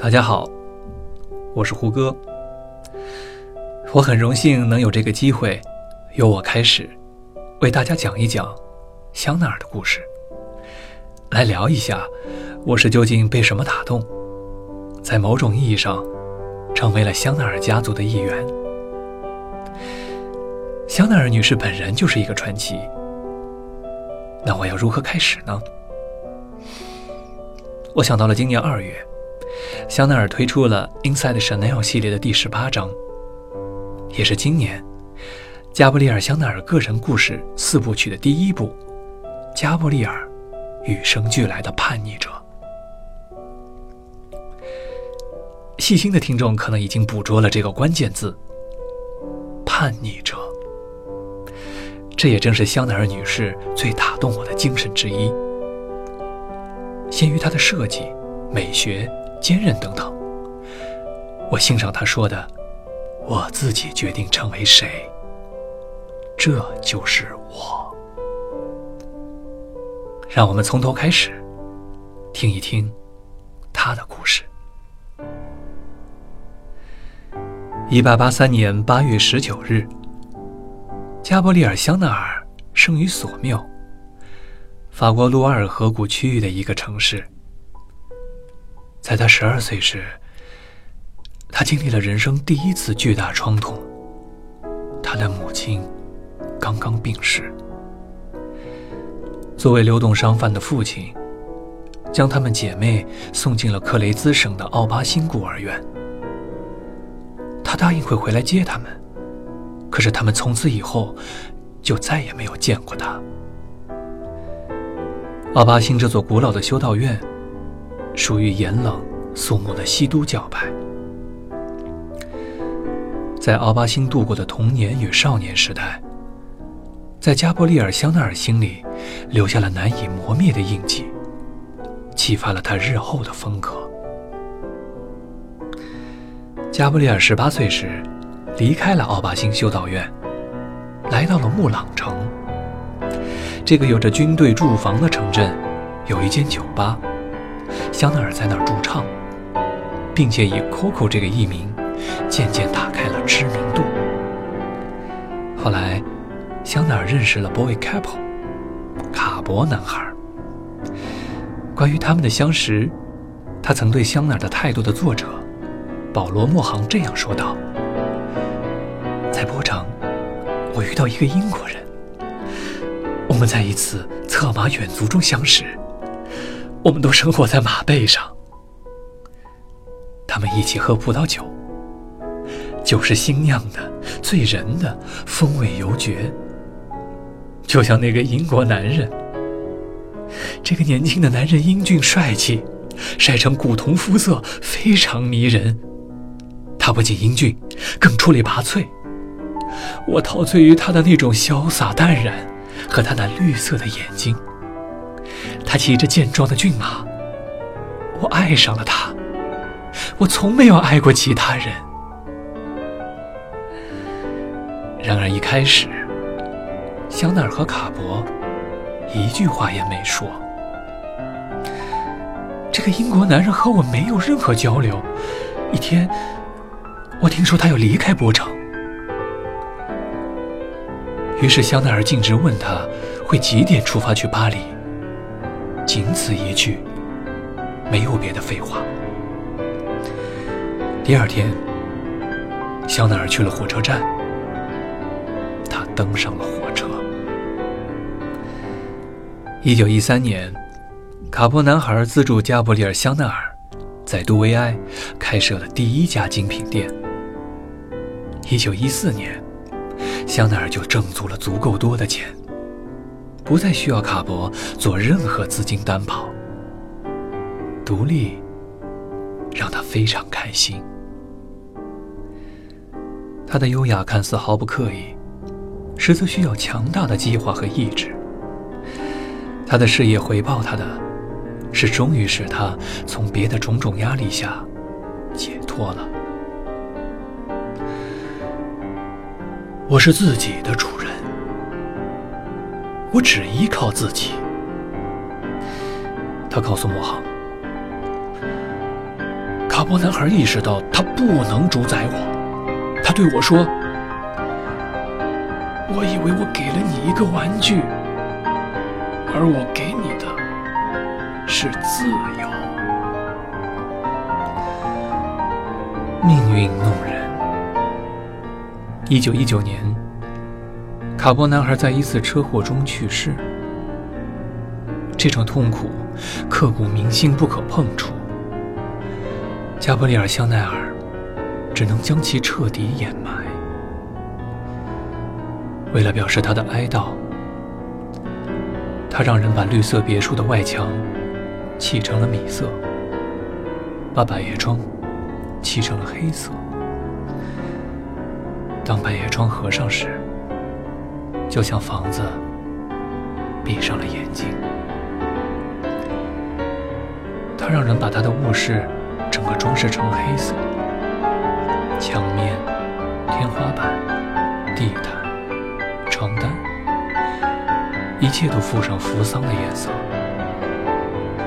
大家好，我是胡歌。我很荣幸能有这个机会，由我开始，为大家讲一讲香奈儿的故事，来聊一下我是究竟被什么打动，在某种意义上成为了香奈儿家族的一员。香奈儿女士本人就是一个传奇，那我要如何开始呢？我想到了今年二月，香奈儿推出了 Inside Chanel 系列的第十八章，也是今年加布里尔·香奈儿个人故事四部曲的第一部《加布里尔与生俱来的叛逆者》。细心的听众可能已经捕捉了这个关键字“叛逆者”，这也正是香奈儿女士最打动我的精神之一。先于它的设计、美学、坚韧等等，我欣赏他说的：“我自己决定成为谁，这就是我。”让我们从头开始，听一听他的故事。一八八三年八月十九日，加伯利尔·香奈儿生于索缪。法国卢瓦尔河谷区域的一个城市，在他十二岁时，他经历了人生第一次巨大创痛。他的母亲刚刚病逝。作为流动商贩的父亲，将她们姐妹送进了克雷兹省的奥巴辛孤儿院。他答应会回来接他们，可是他们从此以后就再也没有见过他。奥巴辛这座古老的修道院，属于严冷肃穆的西都教派。在奥巴星度过的童年与少年时代，在加布利尔·香奈儿心里留下了难以磨灭的印记，启发了他日后的风格。加布利尔十八岁时，离开了奥巴星修道院，来到了穆朗城。这个有着军队驻防的城镇，有一间酒吧，香奈儿在那儿驻唱，并且以 Coco 这个艺名，渐渐打开了知名度。后来，香奈儿认识了 Boy Capel，卡博男孩。关于他们的相识，他曾对《香奈儿的态度》的作者保罗·莫杭这样说道：“在波城，我遇到一个英国人。”我们在一次策马远足中相识，我们都生活在马背上。他们一起喝葡萄酒，酒是新酿的，醉人的，风味犹绝。就像那个英国男人，这个年轻的男人英俊帅气，晒成古铜肤色，非常迷人。他不仅英俊，更出类拔萃。我陶醉于他的那种潇洒淡然。和他那绿色的眼睛，他骑着健壮的骏马，我爱上了他。我从没有爱过其他人。然而一开始，香奈儿和卡博一句话也没说。这个英国男人和我没有任何交流。一天，我听说他要离开波城。于是香奈儿径直问他会几点出发去巴黎。仅此一句，没有别的废话。第二天，香奈儿去了火车站，他登上了火车。一九一三年，卡波男孩资助加布里尔·香奈儿在杜维埃开设了第一家精品店。一九一四年。香奈儿就挣足了足够多的钱，不再需要卡博做任何资金担保，独立让他非常开心。他的优雅看似毫不刻意，实则需要强大的计划和意志。他的事业回报他的，是终于使他从别的种种压力下解脱了。我是自己的主人，我只依靠自己。他告诉莫航，卡卡波男孩意识到他不能主宰我，他对我说：“我以为我给了你一个玩具，而我给你的是自由。”命运弄人。一九一九年，卡波男孩在一次车祸中去世。这种痛苦刻骨铭心，不可碰触。加布里尔·香奈儿只能将其彻底掩埋。为了表示他的哀悼，他让人把绿色别墅的外墙漆成了米色，把百叶窗漆成了黑色。当百叶窗合上时，就像房子闭上了眼睛。他让人把他的卧室整个装饰成黑色，墙面、天花板、地毯、床单，一切都附上扶桑的颜色，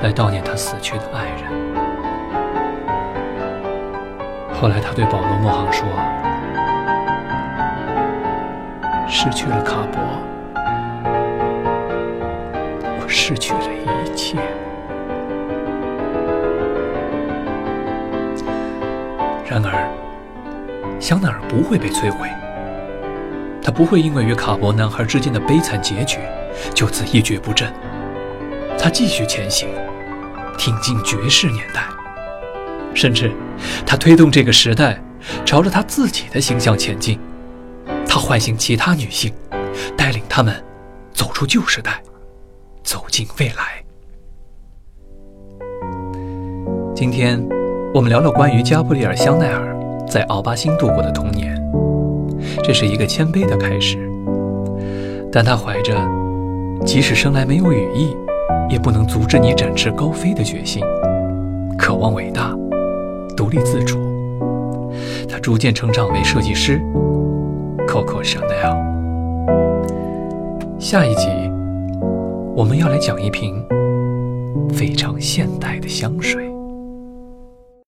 来悼念他死去的爱人。后来，他对保罗·莫杭说。失去了卡博，我失去了一切。然而，香奈儿不会被摧毁，他不会因为与卡博男孩之间的悲惨结局就此一蹶不振。他继续前行，挺进爵士年代，甚至他推动这个时代朝着他自己的形象前进。他唤醒其他女性，带领她们走出旧时代，走进未来。今天，我们聊聊关于加布里尔·香奈儿在奥巴星度过的童年。这是一个谦卑的开始，但他怀着即使生来没有羽翼，也不能阻止你展翅高飞的决心，渴望伟大，独立自主。他逐渐成长为设计师。Coco Chanel。下一集，我们要来讲一瓶非常现代的香水。